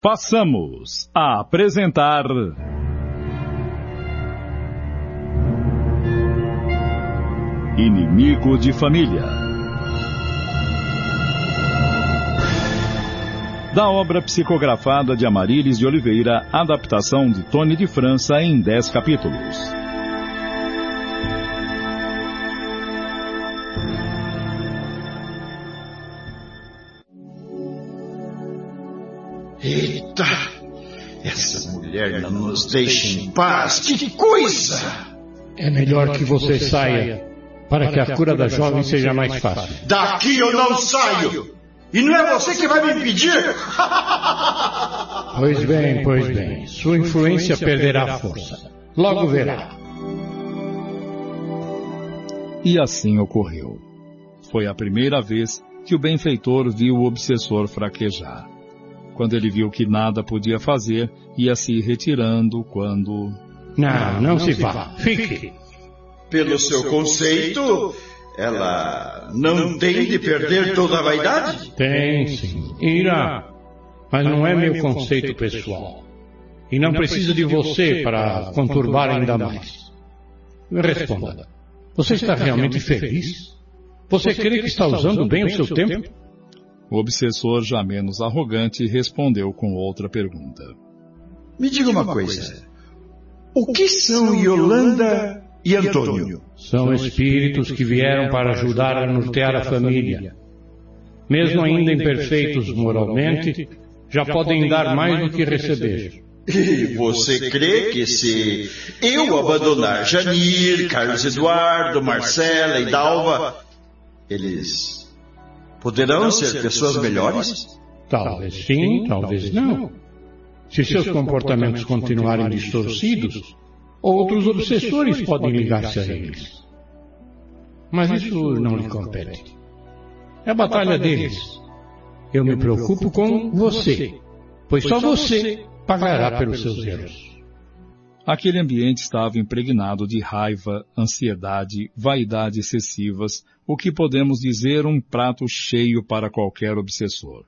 Passamos a apresentar. Inimigo de Família. Da obra psicografada de Amarílis de Oliveira, adaptação de Tony de França em 10 capítulos. Essa mulher não nos deixa em paz. Que coisa! É melhor que você saia, para que a cura da jovem seja mais fácil. Daqui eu não saio! E não é você que vai me impedir? Pois bem, pois bem. Sua influência perderá força. Logo verá. E assim ocorreu. Foi a primeira vez que o benfeitor viu o obsessor fraquejar. Quando ele viu que nada podia fazer, ia se retirando quando. Não, não se vá. Fique. Pelo seu conceito, ela não tem de perder toda a vaidade? Tem sim. Irá. Mas não é meu conceito pessoal. E não precisa de você para conturbar ainda mais. Responda. Você está realmente feliz? Você crê que está usando bem o seu tempo? O obsessor, já menos arrogante, respondeu com outra pergunta. Me diga uma coisa. O que são Yolanda e Antônio? São espíritos que vieram para ajudar a nortear a família. Mesmo ainda imperfeitos moralmente, já podem dar mais do que receber. E você crê que se eu abandonar Janir, Carlos Eduardo, Marcela e Dalva, eles poderão ser pessoas melhores? Talvez sim, talvez não. Se seus comportamentos continuarem distorcidos, outros obsessores podem ligar-se a eles. Mas isso não lhe compete. É a batalha deles. Eu me preocupo com você, pois só você pagará pelos seus erros. Aquele ambiente estava impregnado de raiva, ansiedade, vaidade excessivas, o que podemos dizer um prato cheio para qualquer obsessor.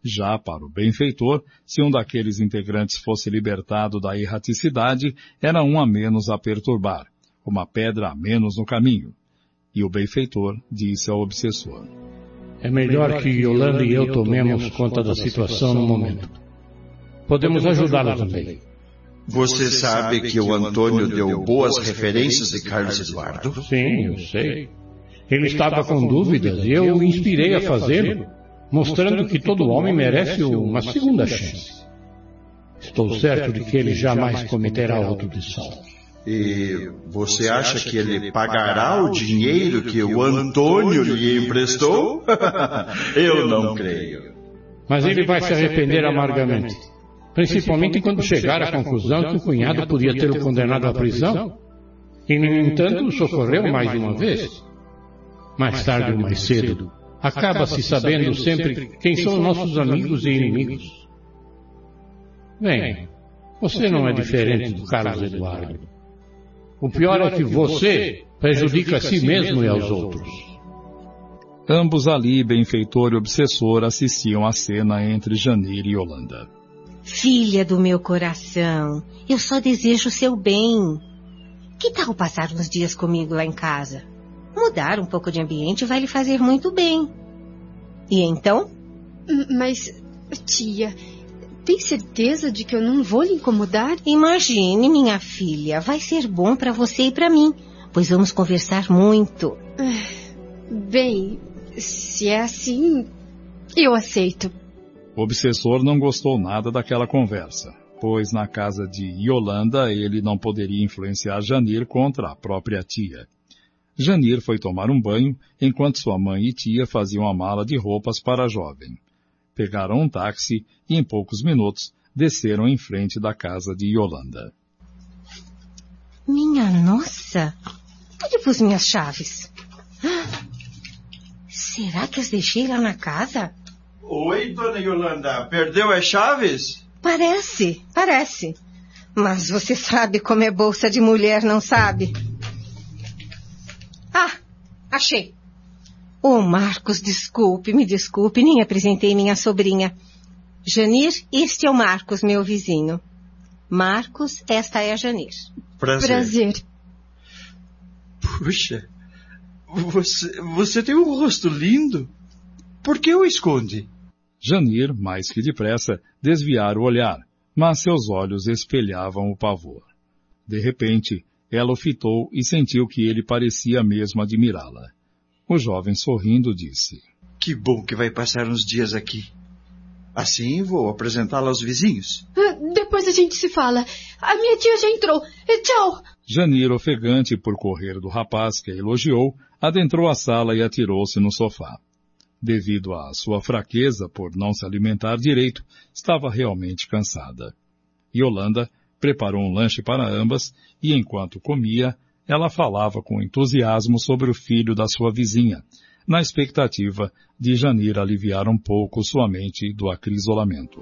Já para o benfeitor, se um daqueles integrantes fosse libertado da erraticidade, era um a menos a perturbar, uma pedra a menos no caminho. E o benfeitor disse ao obsessor: É melhor que Yolanda e eu tomemos conta da situação no momento. Podemos ajudá-la também. Você sabe que o Antônio deu boas referências de Carlos Eduardo? Sim, eu sei. Ele estava com dúvidas e eu o inspirei a fazê-lo, mostrando que todo homem merece uma segunda chance. Estou certo de que ele jamais cometerá autodestruição. E você acha que ele pagará o dinheiro que o Antônio lhe emprestou? eu não creio. Mas ele vai se arrepender amargamente. Principalmente quando chegar à conclusão que o cunhado podia ter o condenado à prisão. E, no entanto, socorreu mais de uma vez. Mais tarde ou mais cedo, acaba-se sabendo sempre quem são nossos amigos e inimigos. Bem, você não é diferente do Carlos Eduardo. O pior é que você prejudica a si mesmo e aos outros. Ambos ali, benfeitor e obsessor, assistiam à cena entre Janir e Yolanda. Filha do meu coração, eu só desejo o seu bem. Que tal passar uns dias comigo lá em casa? Mudar um pouco de ambiente vai lhe fazer muito bem. E então? Mas, tia, tem certeza de que eu não vou lhe incomodar? Imagine, minha filha, vai ser bom para você e para mim, pois vamos conversar muito. Bem, se é assim, eu aceito. O obsessor não gostou nada daquela conversa, pois na casa de Yolanda ele não poderia influenciar Janir contra a própria tia. Janir foi tomar um banho, enquanto sua mãe e tia faziam a mala de roupas para a jovem. Pegaram um táxi e em poucos minutos desceram em frente da casa de Yolanda. Minha nossa! Onde pus minhas chaves? Será que as deixei lá na casa? Oi, dona Yolanda, perdeu as chaves? Parece, parece. Mas você sabe como é bolsa de mulher, não sabe? Ah, achei. Ô, oh, Marcos, desculpe, me desculpe, nem apresentei minha sobrinha. Janir, este é o Marcos, meu vizinho. Marcos, esta é a Janir. Prazer. Prazer. Puxa, você, você tem um rosto lindo. Por que o esconde? Janir, mais que depressa, desviara o olhar, mas seus olhos espelhavam o pavor. De repente, ela o fitou e sentiu que ele parecia mesmo admirá-la. O jovem sorrindo disse, Que bom que vai passar uns dias aqui. Assim vou apresentá-la aos vizinhos. Ah, Depois a gente se fala. A minha tia já entrou. Tchau. Janir, ofegante por correr do rapaz que a elogiou, adentrou a sala e atirou-se no sofá. Devido à sua fraqueza por não se alimentar direito, estava realmente cansada. Yolanda preparou um lanche para ambas e, enquanto comia, ela falava com entusiasmo sobre o filho da sua vizinha, na expectativa de Janir aliviar um pouco sua mente do acrisolamento.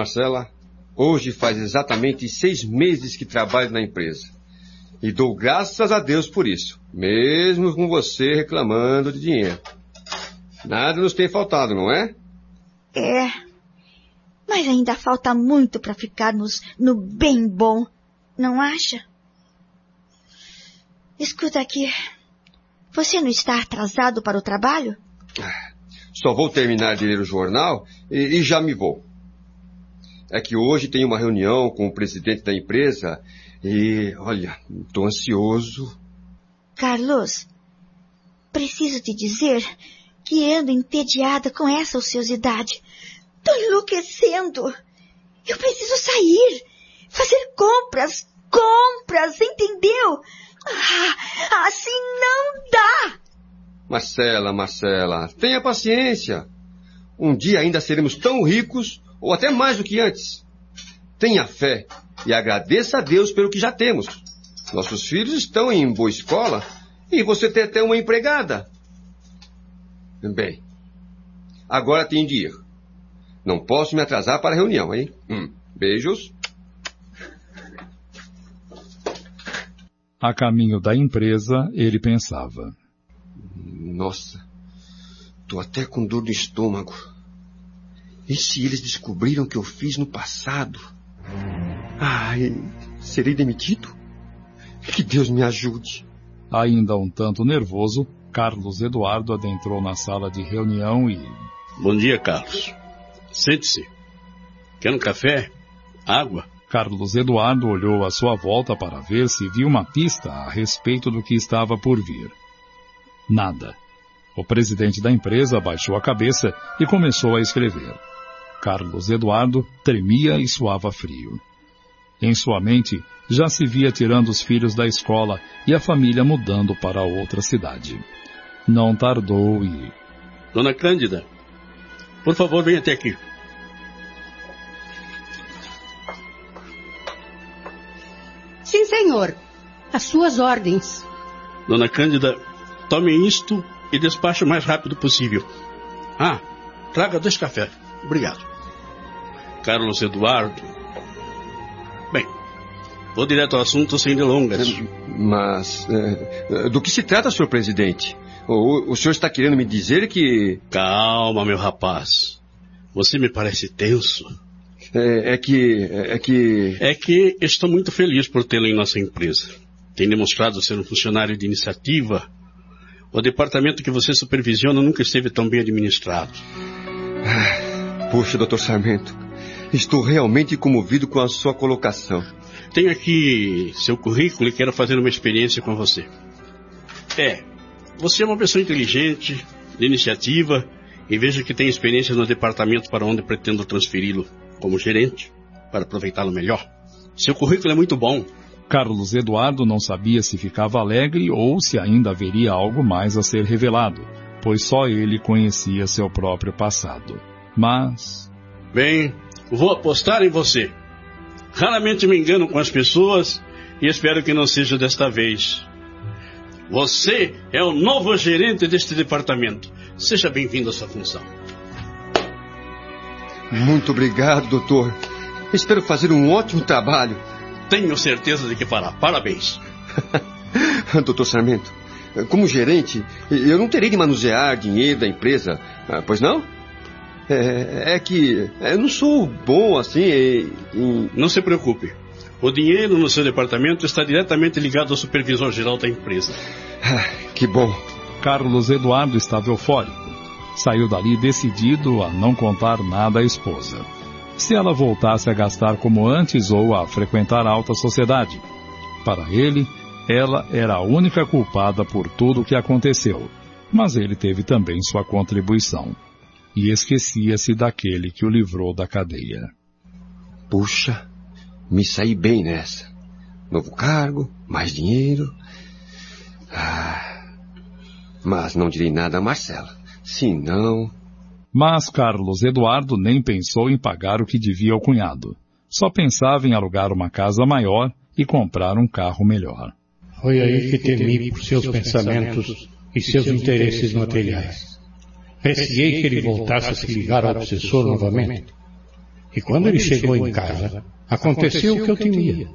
Marcela, hoje faz exatamente seis meses que trabalho na empresa. E dou graças a Deus por isso, mesmo com você reclamando de dinheiro. Nada nos tem faltado, não é? É. Mas ainda falta muito para ficarmos no bem bom, não acha? Escuta aqui. Você não está atrasado para o trabalho? Só vou terminar de ler o jornal e, e já me vou. É que hoje tem uma reunião com o presidente da empresa e, olha, estou ansioso. Carlos, preciso te dizer que ando entediada com essa ociosidade. Tô enlouquecendo. Eu preciso sair, fazer compras, compras, entendeu? Ah, assim não dá. Marcela, Marcela, tenha paciência. Um dia ainda seremos tão ricos, ou até mais do que antes. Tenha fé e agradeça a Deus pelo que já temos. Nossos filhos estão em boa escola e você tem até uma empregada. Bem, agora tenho de ir. Não posso me atrasar para a reunião, hein? Hum, beijos. A caminho da empresa, ele pensava. Nossa, tô até com dor no estômago. E se eles descobriram o que eu fiz no passado? Ai, serei demitido? Que Deus me ajude. Ainda um tanto nervoso, Carlos Eduardo adentrou na sala de reunião e. Bom dia, Carlos. Sente-se. Quer um café? Água? Carlos Eduardo olhou à sua volta para ver se viu uma pista a respeito do que estava por vir. Nada. O presidente da empresa abaixou a cabeça e começou a escrever. Carlos Eduardo tremia e suava frio. Em sua mente, já se via tirando os filhos da escola e a família mudando para outra cidade. Não tardou e... Dona Cândida, por favor, venha até aqui. Sim, senhor. As suas ordens. Dona Cândida, tome isto e despache o mais rápido possível. Ah, traga dois cafés. Obrigado. Carlos Eduardo. Bem, vou direto ao assunto sem delongas. Mas, é, do que se trata, senhor presidente? O, o senhor está querendo me dizer que... Calma, meu rapaz. Você me parece tenso. É, é que... É que... É que estou muito feliz por tê-lo em nossa empresa. Tem demonstrado ser um funcionário de iniciativa. O departamento que você supervisiona nunca esteve tão bem administrado. Ah, puxa, doutor Sarmento. Estou realmente comovido com a sua colocação. Tenho aqui seu currículo e quero fazer uma experiência com você. É, você é uma pessoa inteligente, de iniciativa, e vejo que tem experiência no departamento para onde pretendo transferi-lo como gerente, para aproveitá-lo melhor. Seu currículo é muito bom. Carlos Eduardo não sabia se ficava alegre ou se ainda haveria algo mais a ser revelado, pois só ele conhecia seu próprio passado. Mas. Bem, vou apostar em você. Raramente me engano com as pessoas e espero que não seja desta vez. Você é o novo gerente deste departamento. Seja bem-vindo à sua função. Muito obrigado, doutor. Espero fazer um ótimo trabalho. Tenho certeza de que fará. Parabéns. doutor Sarmento, como gerente, eu não terei de manusear dinheiro da empresa, ah, pois não? É, é que eu não sou bom assim em... Não se preocupe. O dinheiro no seu departamento está diretamente ligado ao supervisor geral da empresa. Ah, que bom. Carlos Eduardo estava eufórico. Saiu dali decidido a não contar nada à esposa. Se ela voltasse a gastar como antes ou a frequentar a alta sociedade. Para ele, ela era a única culpada por tudo o que aconteceu, mas ele teve também sua contribuição. E esquecia-se daquele que o livrou da cadeia. Puxa, me saí bem nessa. Novo cargo, mais dinheiro. Ah, mas não direi nada a Marcela. Se não. Mas Carlos Eduardo nem pensou em pagar o que devia ao cunhado. Só pensava em alugar uma casa maior e comprar um carro melhor. Foi aí que temi por seus pensamentos e seus interesses materiais. Receei que ele voltasse a se ligar ao obsessor novamente. E quando ele chegou em casa, aconteceu o que eu temia.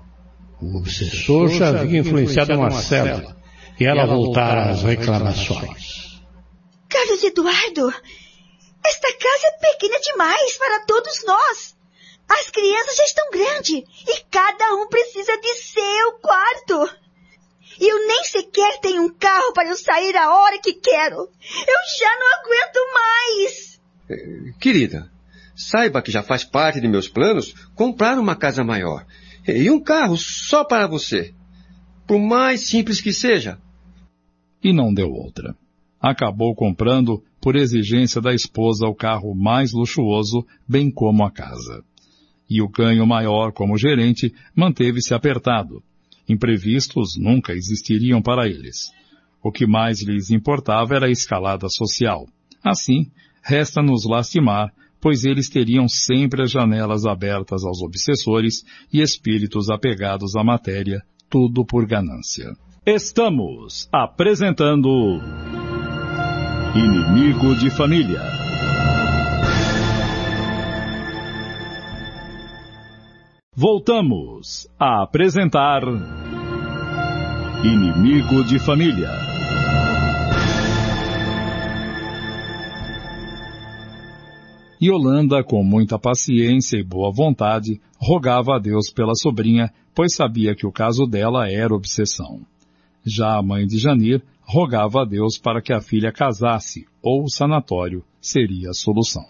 O obsessor já havia influenciado a Marcela e ela voltara às reclamações. Carlos Eduardo, esta casa é pequena demais para todos nós. As crianças já estão grandes e cada um precisa de seu quarto. E eu nem sequer tenho eu sair a hora que quero. Eu já não aguento mais. Querida, saiba que já faz parte de meus planos comprar uma casa maior. E um carro só para você. Por mais simples que seja. E não deu outra. Acabou comprando, por exigência da esposa, o carro mais luxuoso, bem como a casa. E o ganho maior como gerente manteve-se apertado Imprevistos nunca existiriam para eles. O que mais lhes importava era a escalada social. Assim, resta nos lastimar, pois eles teriam sempre as janelas abertas aos obsessores e espíritos apegados à matéria, tudo por ganância. Estamos apresentando Inimigo de Família. Voltamos a apresentar Inimigo de Família. Yolanda, com muita paciência e boa vontade, rogava a Deus pela sobrinha, pois sabia que o caso dela era obsessão. Já a mãe de Janir rogava a Deus para que a filha casasse, ou o sanatório seria a solução.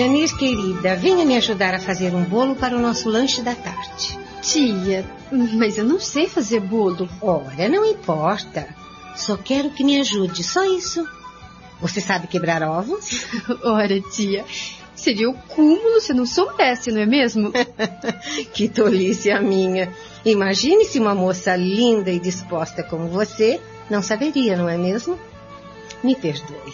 Janir, querida, venha me ajudar a fazer um bolo para o nosso lanche da tarde. Tia, mas eu não sei fazer bolo. Ora, não importa. Só quero que me ajude, só isso. Você sabe quebrar ovos? Ora, tia, seria o cúmulo se não soubesse, não é mesmo? que tolice a minha. Imagine se uma moça linda e disposta como você não saberia, não é mesmo? Me perdoe.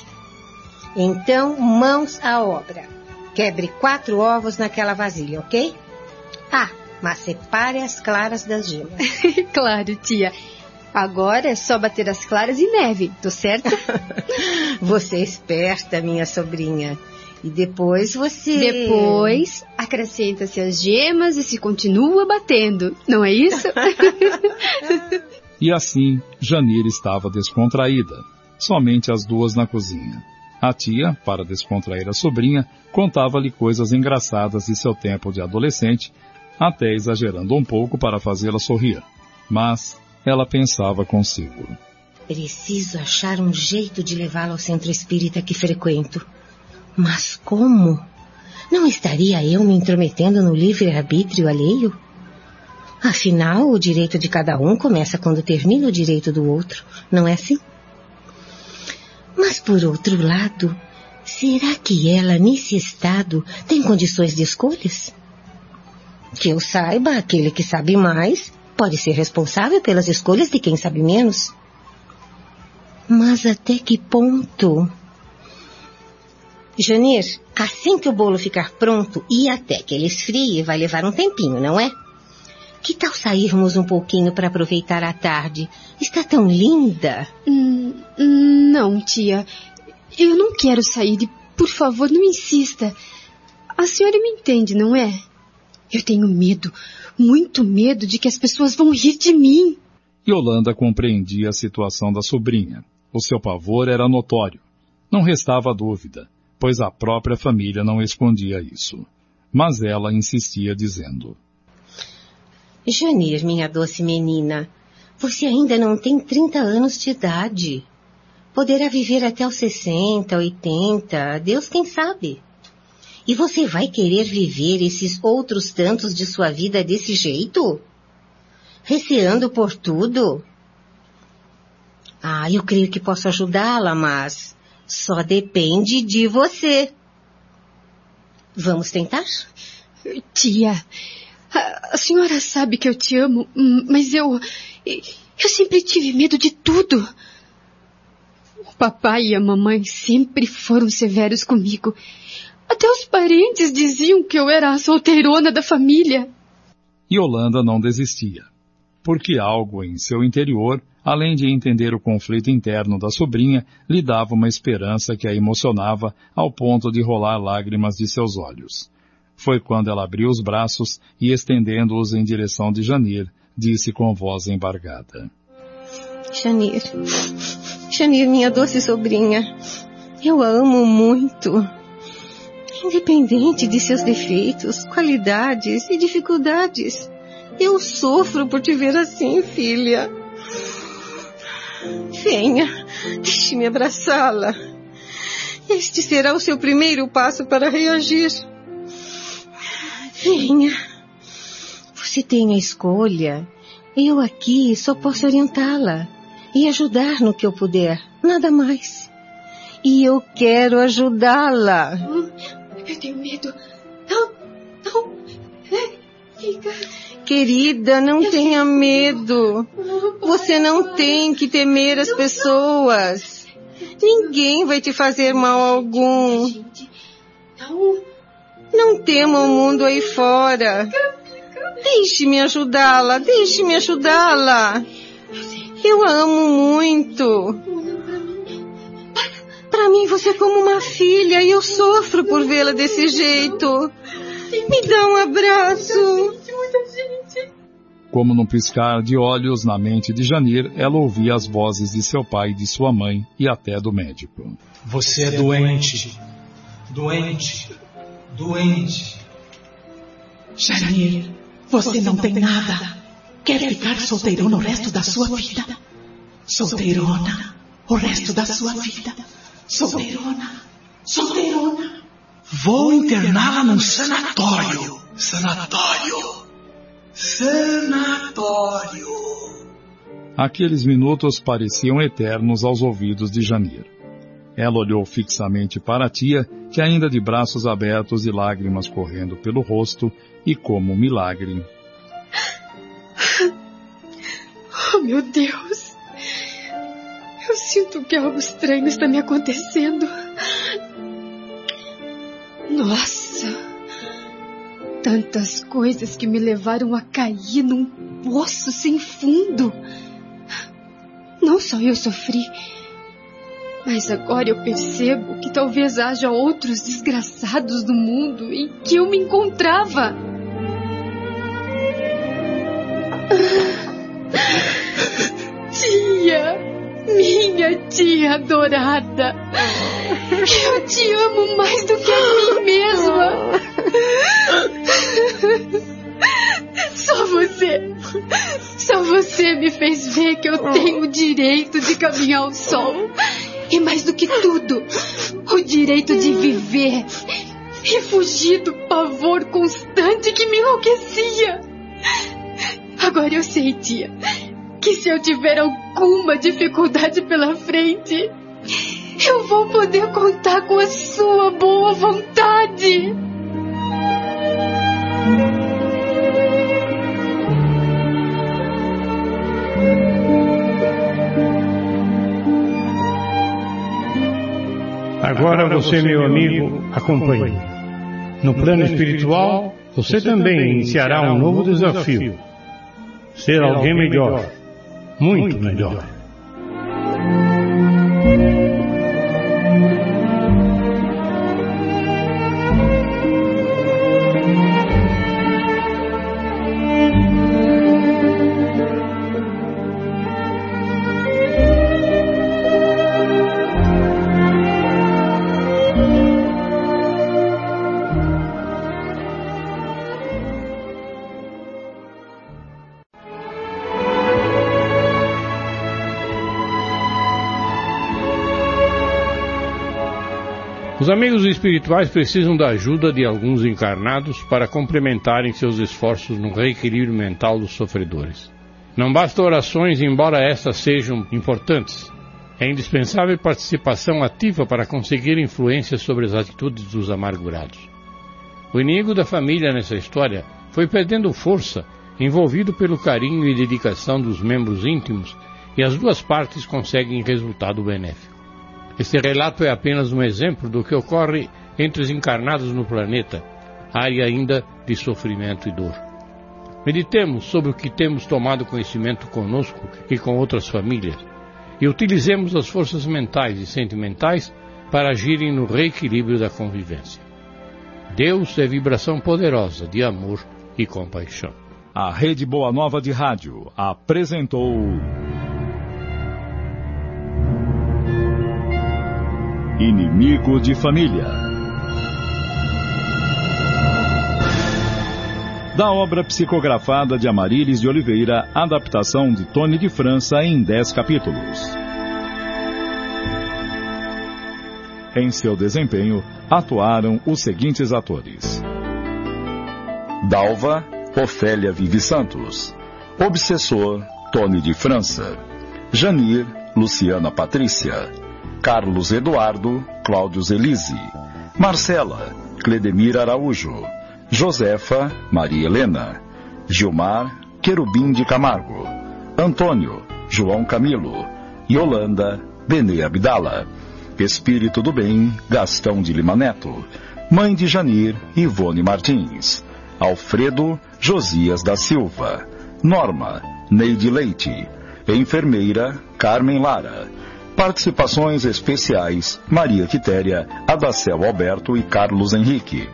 Então, mãos à obra. Quebre quatro ovos naquela vasilha, ok? Ah, mas separe as claras das gemas. claro, tia. Agora é só bater as claras e neve, tô certo? você é esperta, minha sobrinha. E depois você. Depois acrescenta-se as gemas e se continua batendo, não é isso? e assim, Janir estava descontraída. Somente as duas na cozinha. A tia, para descontrair a sobrinha, contava-lhe coisas engraçadas de seu tempo de adolescente, até exagerando um pouco para fazê-la sorrir. Mas ela pensava consigo. Preciso achar um jeito de levá-la ao centro espírita que frequento. Mas como? Não estaria eu me intrometendo no livre-arbítrio alheio? Afinal, o direito de cada um começa quando termina o direito do outro, não é assim? Mas por outro lado, Será que ela, nesse estado, tem condições de escolhas? Que eu saiba, aquele que sabe mais pode ser responsável pelas escolhas de quem sabe menos. Mas até que ponto? Janir, assim que o bolo ficar pronto e até que ele esfrie, vai levar um tempinho, não é? Que tal sairmos um pouquinho para aproveitar a tarde? Está tão linda. Hum, não, tia. Eu não quero sair e, por favor, não insista. A senhora me entende, não é? Eu tenho medo, muito medo de que as pessoas vão rir de mim. Yolanda compreendia a situação da sobrinha. O seu pavor era notório. Não restava dúvida, pois a própria família não escondia isso. Mas ela insistia dizendo: Janir, minha doce menina, você ainda não tem 30 anos de idade. Poderá viver até os 60, 80, Deus quem sabe. E você vai querer viver esses outros tantos de sua vida desse jeito? Receando por tudo? Ah, eu creio que posso ajudá-la, mas só depende de você. Vamos tentar? Tia, a, senhora sabe que eu te amo, mas eu. Eu sempre tive medo de tudo. O papai e a mamãe sempre foram severos comigo. Até os parentes diziam que eu era a solteirona da família. Yolanda não desistia, porque algo em seu interior, além de entender o conflito interno da sobrinha, lhe dava uma esperança que a emocionava ao ponto de rolar lágrimas de seus olhos. Foi quando ela abriu os braços e, estendendo-os em direção de Janir, disse com voz embargada. Janir, Janir, minha doce sobrinha, eu a amo muito. Independente de seus defeitos, qualidades e dificuldades, eu sofro por te ver assim, filha. Venha, deixe-me abraçá-la. Este será o seu primeiro passo para reagir. Venha. Você tem a escolha. Eu aqui só posso orientá-la e ajudar no que eu puder, nada mais. E eu quero ajudá-la. Eu tenho medo. Não, não. É, fica. Querida, não eu tenha tenho... medo. Você não tem que temer as pessoas. Ninguém vai te fazer mal algum. Não. Não tema o mundo aí fora. Deixe-me ajudá-la, deixe-me ajudá-la. Eu a amo muito. Para mim você é como uma filha e eu sofro por vê-la desse jeito. Me dá um abraço. Como num piscar de olhos na mente de Janir, ela ouvia as vozes de seu pai, de sua mãe e até do médico. Você é doente. Doente. Doente. Janir, você não tem nada. Quer ficar solteirona o resto da sua vida? Solteirona o resto da sua vida. Solteirona, solteirona. Vou interná-la num sanatório. Sanatório. Sanatório. Aqueles minutos pareciam eternos aos ouvidos de Janir. Ela olhou fixamente para a tia, que ainda de braços abertos e lágrimas correndo pelo rosto, e como um milagre. Oh, meu Deus! Eu sinto que algo estranho está me acontecendo. Nossa! Tantas coisas que me levaram a cair num poço sem fundo. Não só eu sofri, mas agora eu percebo que talvez haja outros desgraçados no mundo em que eu me encontrava. Tia! Minha tia adorada! Eu te amo mais do que a mim mesma! Só você! Só você me fez ver que eu tenho o direito de caminhar ao sol. E mais do que tudo, o direito de viver e fugir do pavor constante que me enlouquecia. Agora eu sei, tia, que se eu tiver alguma dificuldade pela frente, eu vou poder contar com a sua boa vontade. Agora você, meu amigo, acompanhe. No plano espiritual, você também iniciará um novo desafio. Ser alguém melhor. Muito melhor. Os amigos espirituais precisam da ajuda de alguns encarnados para complementarem seus esforços no reequilíbrio mental dos sofredores. Não basta orações, embora estas sejam importantes. É indispensável participação ativa para conseguir influência sobre as atitudes dos amargurados. O inimigo da família nessa história foi perdendo força, envolvido pelo carinho e dedicação dos membros íntimos, e as duas partes conseguem resultado benéfico. Este relato é apenas um exemplo do que ocorre entre os encarnados no planeta, área ainda de sofrimento e dor. Meditemos sobre o que temos tomado conhecimento conosco e com outras famílias e utilizemos as forças mentais e sentimentais para agirem no reequilíbrio da convivência. Deus é vibração poderosa de amor e compaixão. A Rede Boa Nova de Rádio apresentou. Inimigo de Família. Da obra psicografada de Amarílis de Oliveira, adaptação de Tony de França em 10 capítulos. Em seu desempenho, atuaram os seguintes atores: Dalva, Ofélia Vive Santos. Obsessor, Tony de França. Janir, Luciana Patrícia. Carlos Eduardo, Cláudio Zelise. Marcela, Cledemir Araújo. Josefa, Maria Helena. Gilmar, Querubim de Camargo. Antônio, João Camilo. Yolanda, Benê Abdala. Espírito do Bem, Gastão de Lima Neto. Mãe de Janir, Ivone Martins. Alfredo, Josias da Silva. Norma, Neide Leite. Enfermeira, Carmen Lara. Participações especiais: Maria Quitéria, Adacel Alberto e Carlos Henrique.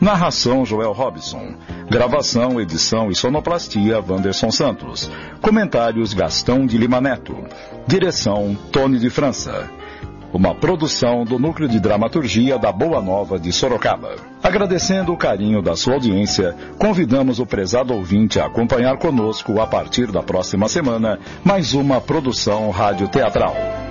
Narração: Joel Robson. Gravação, edição e sonoplastia: Wanderson Santos. Comentários: Gastão de Lima Neto. Direção: Tony de França. Uma produção do Núcleo de Dramaturgia da Boa Nova de Sorocaba. Agradecendo o carinho da sua audiência, convidamos o prezado ouvinte a acompanhar conosco, a partir da próxima semana, mais uma produção rádio-teatral.